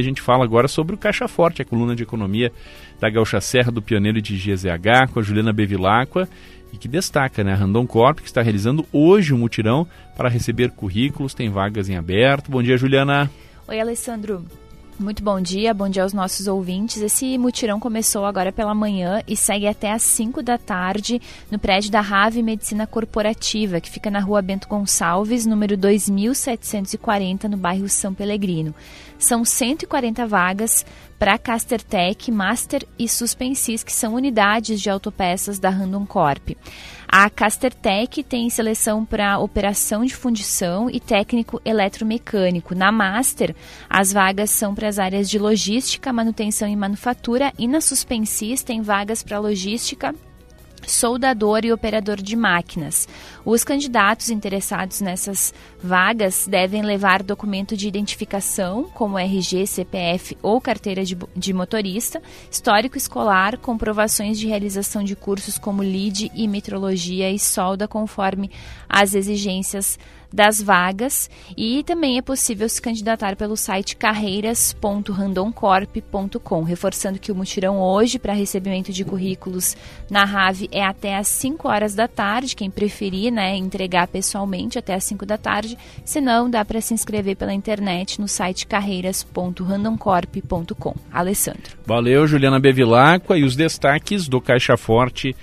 A gente fala agora sobre o Caixa Forte, a coluna de economia da Gaúcha Serra do Pioneiro de GZH, com a Juliana Bevilacqua, e que destaca, né, a Randon Corp, que está realizando hoje um mutirão para receber currículos, tem vagas em aberto. Bom dia, Juliana. Oi, Alessandro. Muito bom dia, bom dia aos nossos ouvintes. Esse mutirão começou agora pela manhã e segue até às 5 da tarde no prédio da Rave Medicina Corporativa, que fica na rua Bento Gonçalves, número 2740, no bairro São Pelegrino. São 140 vagas para Castertech, Master e Suspensis, que são unidades de autopeças da Randon Corp. A Castertech tem seleção para operação de fundição e técnico eletromecânico. Na Master, as vagas são para as áreas de logística, manutenção e manufatura, e na Suspensis tem vagas para logística soldador e operador de máquinas. Os candidatos interessados nessas vagas devem levar documento de identificação, como RG, CPF ou carteira de, de motorista, histórico escolar, comprovações de realização de cursos como LID e metrologia e solda conforme as exigências das vagas e também é possível se candidatar pelo site carreiras.randomcorp.com, reforçando que o mutirão hoje para recebimento de currículos na É até às 5 horas da tarde, quem preferir, né, entregar pessoalmente até às 5 da tarde, senão dá para se inscrever pela internet no site carreiras.randomcorp.com. Alessandro. Valeu, Juliana Bevilacqua e os destaques do Caixa Forte